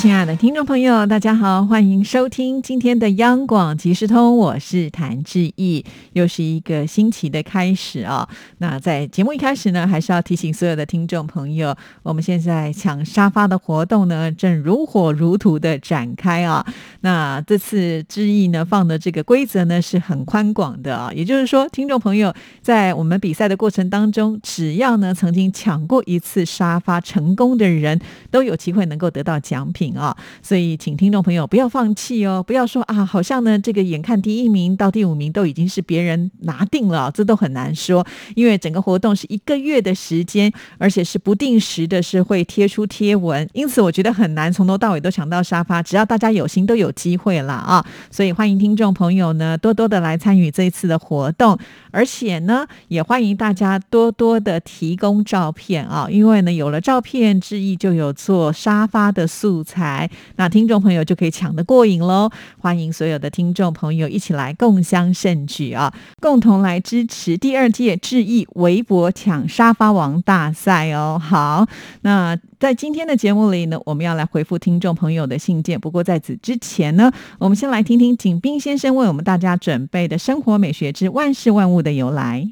亲爱的听众朋友，大家好，欢迎收听今天的央广即时通，我是谭志毅，又是一个新奇的开始啊。那在节目一开始呢，还是要提醒所有的听众朋友，我们现在抢沙发的活动呢，正如火如荼的展开啊。那这次志毅呢放的这个规则呢是很宽广的啊，也就是说，听众朋友在我们比赛的过程当中，只要呢曾经抢过一次沙发成功的人，都有机会能够得到奖品。啊，所以请听众朋友不要放弃哦，不要说啊，好像呢这个眼看第一名到第五名都已经是别人拿定了，这都很难说，因为整个活动是一个月的时间，而且是不定时的，是会贴出贴文，因此我觉得很难从头到尾都抢到沙发，只要大家有心都有机会了啊，所以欢迎听众朋友呢多多的来参与这一次的活动，而且呢也欢迎大家多多的提供照片啊，因为呢有了照片之意，就有做沙发的素材。台，那听众朋友就可以抢得过瘾喽！欢迎所有的听众朋友一起来共襄盛举啊，共同来支持第二届智毅微博抢沙发王大赛哦。好，那在今天的节目里呢，我们要来回复听众朋友的信件。不过在此之前呢，我们先来听听景斌先生为我们大家准备的生活美学之万事万物的由来。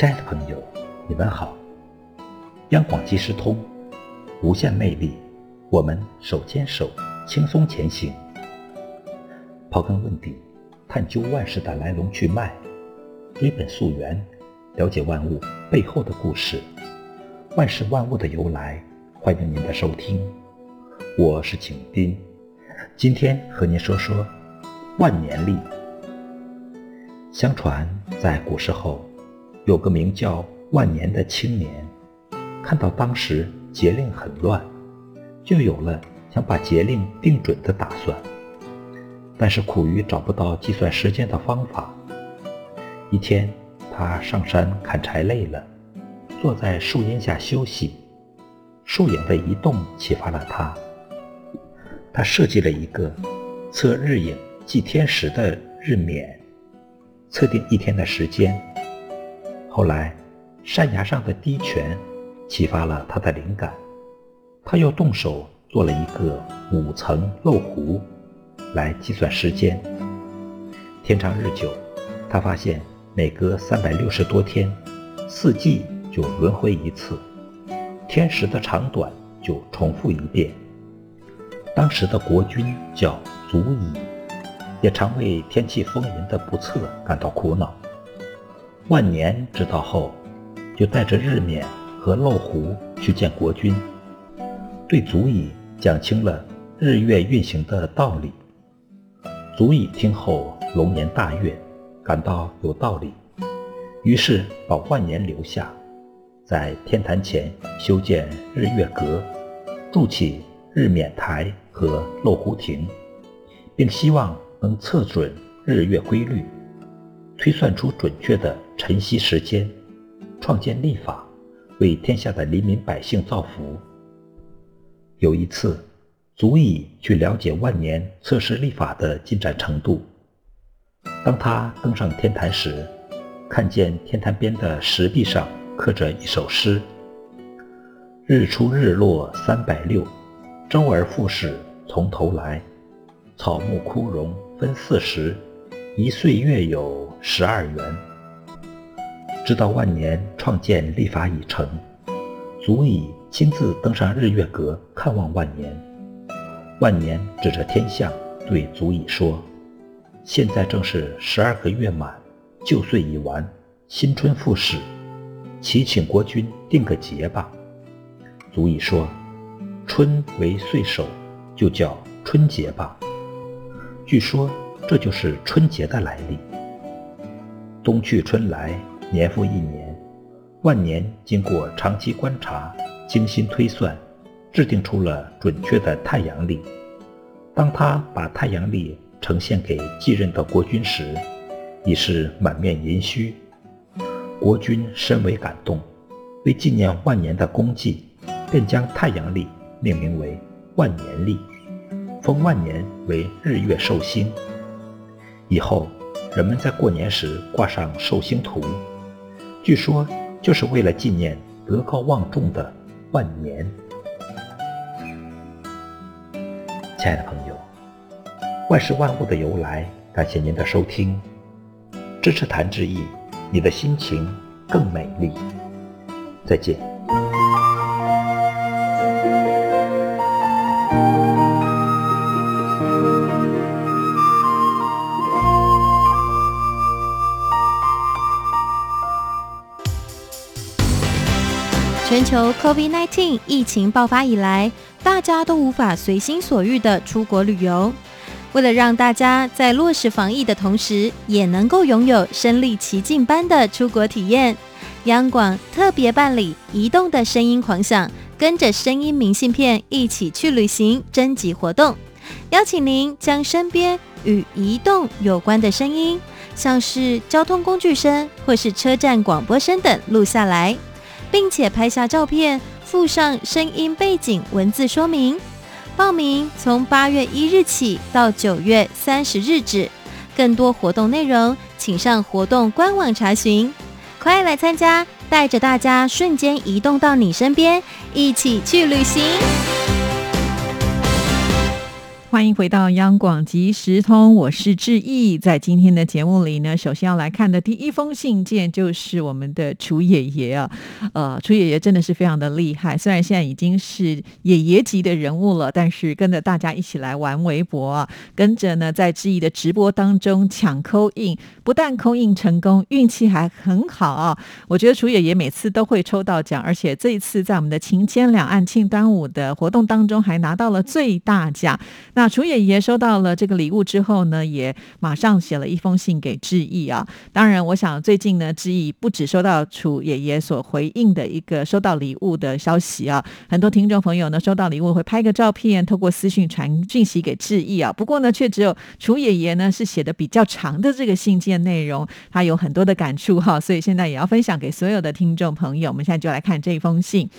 亲爱的朋友，你们好！央广即时通，无限魅力，我们手牵手，轻松前行。刨根问底，探究万事的来龙去脉，追本溯源，了解万物背后的故事，万事万物的由来。欢迎您的收听，我是景斌，今天和您说说万年历。相传在古时候。有个名叫万年的青年，看到当时节令很乱，就有了想把节令定准的打算。但是苦于找不到计算时间的方法。一天，他上山砍柴累了，坐在树荫下休息。树影的移动启发了他，他设计了一个测日影计天时的日冕，测定一天的时间。后来，山崖上的滴泉启发了他的灵感，他又动手做了一个五层漏壶来计算时间。天长日久，他发现每隔三百六十多天，四季就轮回一次，天时的长短就重复一遍。当时的国君叫祖乙，也常为天气风云的不测感到苦恼。万年知道后，就带着日冕和漏壶去见国君，对祖乙讲清了日月运行的道理。祖乙听后龙颜大悦，感到有道理，于是把万年留下，在天坛前修建日月阁，筑起日冕台和漏壶亭，并希望能测准日月规律。推算出准确的晨曦时间，创建历法，为天下的黎民百姓造福。有一次，足以去了解万年测试历法的进展程度。当他登上天坛时，看见天坛边的石壁上刻着一首诗：“日出日落三百六，周而复始从头来。草木枯荣分四时，一岁月有。”十二圆，直到万年创建历法已成，足以亲自登上日月阁看望万年。万年指着天象对足以说：“现在正是十二个月满，旧岁已完，新春复始，祈请国君定个节吧。”足以说：“春为岁首，就叫春节吧。”据说这就是春节的来历。冬去春来，年复一年。万年经过长期观察，精心推算，制定出了准确的太阳历。当他把太阳历呈现给继任的国君时，已是满面银须。国君深为感动，为纪念万年的功绩，便将太阳历命名为万年历，封万年为日月寿星。以后，人们在过年时挂上寿星图，据说就是为了纪念德高望重的万年。亲爱的朋友，万事万物的由来，感谢您的收听。支持谭志毅，你的心情更美丽。再见。球 COVID-19 疫情爆发以来，大家都无法随心所欲的出国旅游。为了让大家在落实防疫的同时，也能够拥有身临其境般的出国体验，央广特别办理“移动的声音狂想”，跟着声音明信片一起去旅行征集活动，邀请您将身边与移动有关的声音，像是交通工具声或是车站广播声等录下来，并且拍下照片，附上声音背景文字说明。报名从八月一日起到九月三十日止，更多活动内容请上活动官网查询。快来参加，带着大家瞬间移动到你身边，一起去旅行。欢迎回到央广即时通，我是志毅。在今天的节目里呢，首先要来看的第一封信件就是我们的楚爷爷啊，呃，楚爷爷真的是非常的厉害，虽然现在已经是爷爷级的人物了，但是跟着大家一起来玩微博，跟着呢在志毅的直播当中抢扣印，不但扣印成功，运气还很好啊。我觉得楚爷爷每次都会抽到奖，而且这一次在我们的情牵两岸庆端午的活动当中还拿到了最大奖。那那楚爷爷收到了这个礼物之后呢，也马上写了一封信给志毅啊。当然，我想最近呢，志毅不止收到楚爷爷所回应的一个收到礼物的消息啊，很多听众朋友呢收到礼物会拍个照片，透过私讯传讯息给志毅啊。不过呢，却只有楚爷爷呢是写的比较长的这个信件内容，他有很多的感触哈，所以现在也要分享给所有的听众朋友。我们现在就来看这一封信。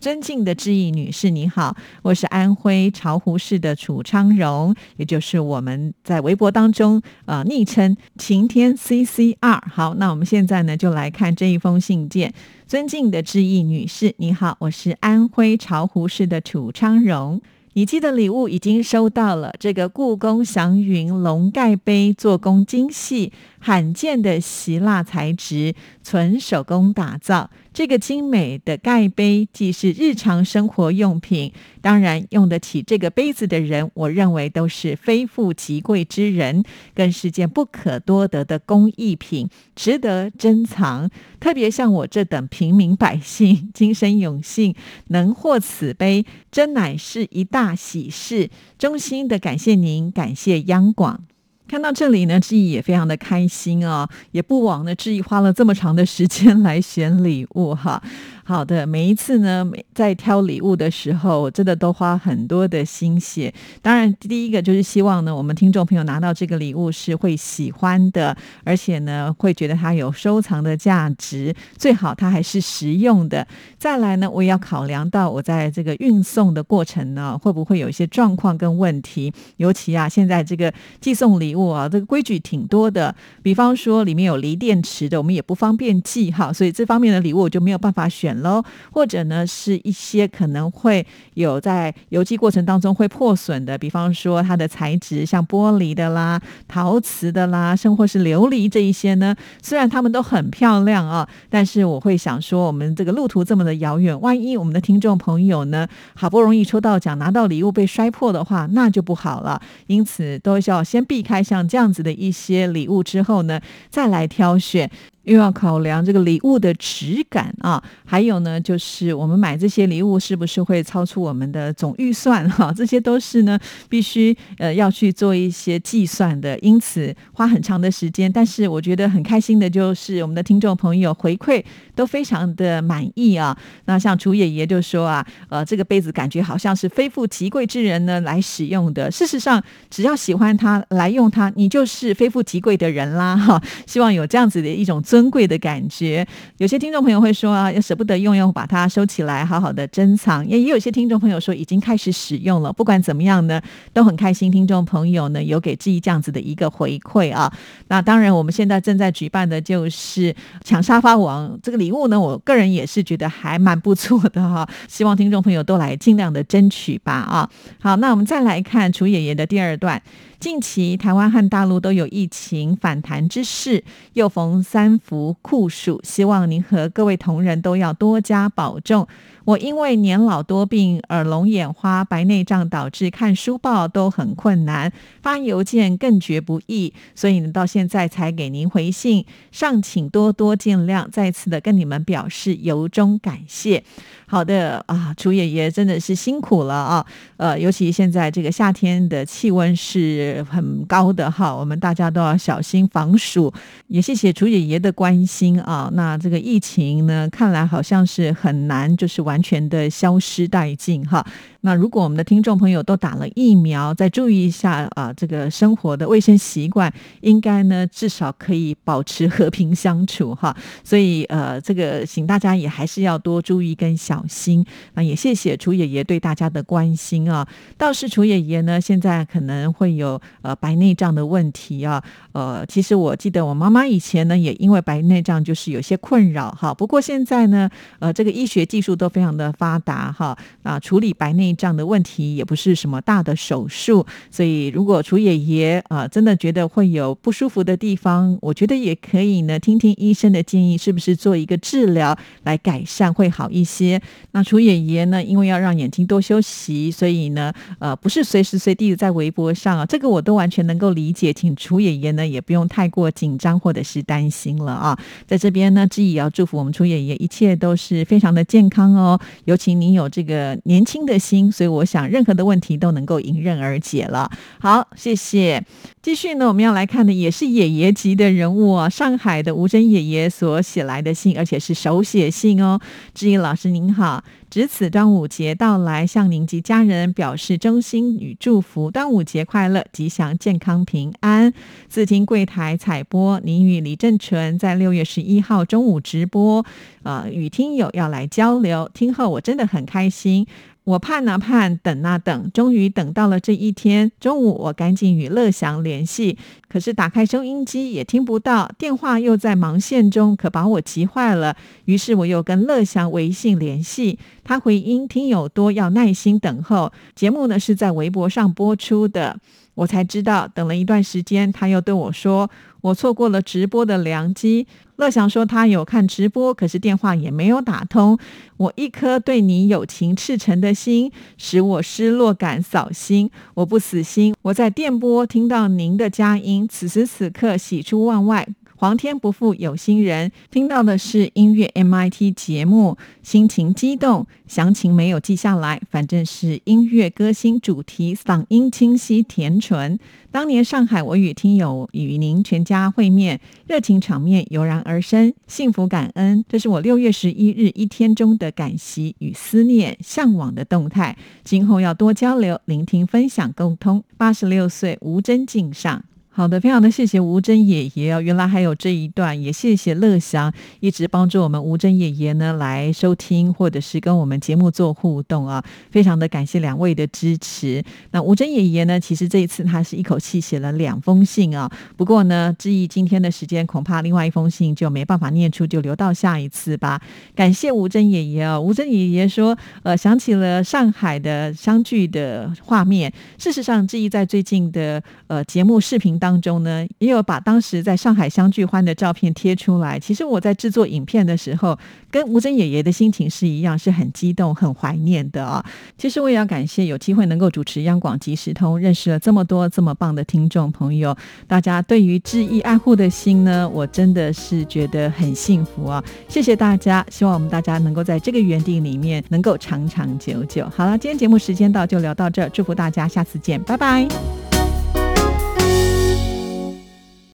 尊敬的志毅女士，你好，我是安徽巢湖市的楚昌荣，也就是我们在微博当中呃昵称晴天 CCR。好，那我们现在呢就来看这一封信件。尊敬的志毅女士，你好，我是安徽巢湖市的楚昌荣。你寄的礼物已经收到了，这个故宫祥云龙盖杯，做工精细，罕见的希腊材质，纯手工打造。这个精美的盖杯既是日常生活用品，当然用得起这个杯子的人，我认为都是非富即贵之人，更是件不可多得的工艺品，值得珍藏。特别像我这等平民百姓，今生有幸能获此杯，真乃是一大喜事。衷心的感谢您，感谢央广。看到这里呢，志毅也非常的开心啊，也不枉呢，志毅花了这么长的时间来选礼物哈。好的，每一次呢，在挑礼物的时候，真的都花很多的心血。当然，第一个就是希望呢，我们听众朋友拿到这个礼物是会喜欢的，而且呢，会觉得它有收藏的价值，最好它还是实用的。再来呢，我也要考量到我在这个运送的过程呢，会不会有一些状况跟问题。尤其啊，现在这个寄送礼物啊，这个规矩挺多的，比方说里面有锂电池的，我们也不方便寄哈，所以这方面的礼物我就没有办法选。喽，或者呢，是一些可能会有在邮寄过程当中会破损的，比方说它的材质像玻璃的啦、陶瓷的啦，甚或是琉璃这一些呢。虽然它们都很漂亮啊，但是我会想说，我们这个路途这么的遥远，万一我们的听众朋友呢，好不容易抽到奖拿到礼物被摔破的话，那就不好了。因此，都需要先避开像这样子的一些礼物之后呢，再来挑选。又要考量这个礼物的质感啊，还有呢，就是我们买这些礼物是不是会超出我们的总预算哈？这些都是呢，必须呃要去做一些计算的，因此花很长的时间。但是我觉得很开心的就是我们的听众朋友回馈都非常的满意啊。那像楚爷爷就说啊，呃，这个杯子感觉好像是非富即贵之人呢来使用的。事实上，只要喜欢它来用它，你就是非富即贵的人啦哈。希望有这样子的一种尊贵的感觉。有些听众朋友会说啊，要舍不得用，要把它收起来，好好的珍藏。也也有些听众朋友说已经开始使用了。不管怎么样呢，都很开心。听众朋友呢有给志毅这样子的一个回馈啊。那当然，我们现在正在举办的就是抢沙发王这个礼礼物呢，我个人也是觉得还蛮不错的哈。希望听众朋友都来尽量的争取吧啊。好，那我们再来看楚爷爷的第二段。近期台湾和大陆都有疫情反弹之势，又逢三伏酷暑，希望您和各位同仁都要多加保重。我因为年老多病，耳聋眼花、白内障，导致看书报都很困难，发邮件更绝不易，所以呢，到现在才给您回信，尚请多多见谅。再次的跟你们表示由衷感谢。好的啊，楚爷爷真的是辛苦了啊，呃，尤其现在这个夏天的气温是很高的哈，我们大家都要小心防暑。也谢谢楚爷爷的关心啊。那这个疫情呢，看来好像是很难，就是完。全的消失殆尽哈。那如果我们的听众朋友都打了疫苗，再注意一下啊，这个生活的卫生习惯，应该呢至少可以保持和平相处哈。所以呃，这个请大家也还是要多注意跟小心。那也谢谢楚爷爷对大家的关心啊。倒是楚爷爷呢，现在可能会有呃白内障的问题啊。呃，其实我记得我妈妈以前呢也因为白内障就是有些困扰哈。不过现在呢，呃，这个医学技术都非常的发达哈啊，处理白内。障的问题也不是什么大的手术，所以如果楚爷爷啊真的觉得会有不舒服的地方，我觉得也可以呢，听听医生的建议，是不是做一个治疗来改善会好一些。那楚爷爷呢，因为要让眼睛多休息，所以呢，呃，不是随时随地的在微博上啊，这个我都完全能够理解，请楚爷爷呢也不用太过紧张或者是担心了啊。在这边呢，志毅也要祝福我们楚爷爷一切都是非常的健康哦，尤其您有这个年轻的心。所以我想，任何的问题都能够迎刃而解了。好，谢谢。继续呢，我们要来看的也是爷爷级的人物啊，上海的吴珍爷爷所写来的信，而且是手写信哦。志毅老师您好，好值此端午节到来，向您及家人表示衷心与祝福，端午节快乐，吉祥健康平安。自听柜台采播，您与李正淳在六月十一号中午直播，呃，与听友要来交流，听后我真的很开心。我盼啊盼，等啊等，终于等到了这一天。中午，我赶紧与乐祥联系，可是打开收音机也听不到，电话又在忙线中，可把我急坏了。于是我又跟乐祥微信联系，他回应听友多，要耐心等候。节目呢是在微博上播出的。我才知道，等了一段时间，他又对我说：“我错过了直播的良机。”乐祥说他有看直播，可是电话也没有打通。我一颗对你友情赤诚的心，使我失落感扫心。我不死心，我在电波听到您的佳音，此时此刻喜出望外。皇天不负有心人，听到的是音乐 MIT 节目，心情激动，详情没有记下来，反正是音乐歌星主题，嗓音清晰甜纯。当年上海，我与听友与您全家会面，热情场面油然而生，幸福感恩。这是我六月十一日一天中的感惜与思念，向往的动态。今后要多交流、聆听、分享、沟通。八十六岁吴真敬上。好的，非常的谢谢吴真爷爷哦，原来还有这一段，也谢谢乐祥一直帮助我们吴真爷爷呢来收听或者是跟我们节目做互动啊，非常的感谢两位的支持。那吴真爷爷呢，其实这一次他是一口气写了两封信啊，不过呢，志毅今天的时间恐怕另外一封信就没办法念出，就留到下一次吧。感谢吴真爷爷啊，吴真爷爷说，呃，想起了上海的相聚的画面。事实上，志毅在最近的呃节目视频当。当中呢，也有把当时在上海相聚欢的照片贴出来。其实我在制作影片的时候，跟吴珍爷爷的心情是一样，是很激动、很怀念的啊。其实我也要感谢有机会能够主持央广即时通，认识了这么多这么棒的听众朋友。大家对于致意爱护的心呢，我真的是觉得很幸福啊！谢谢大家，希望我们大家能够在这个园地里面能够长长久久。好了，今天节目时间到，就聊到这儿，祝福大家，下次见，拜拜。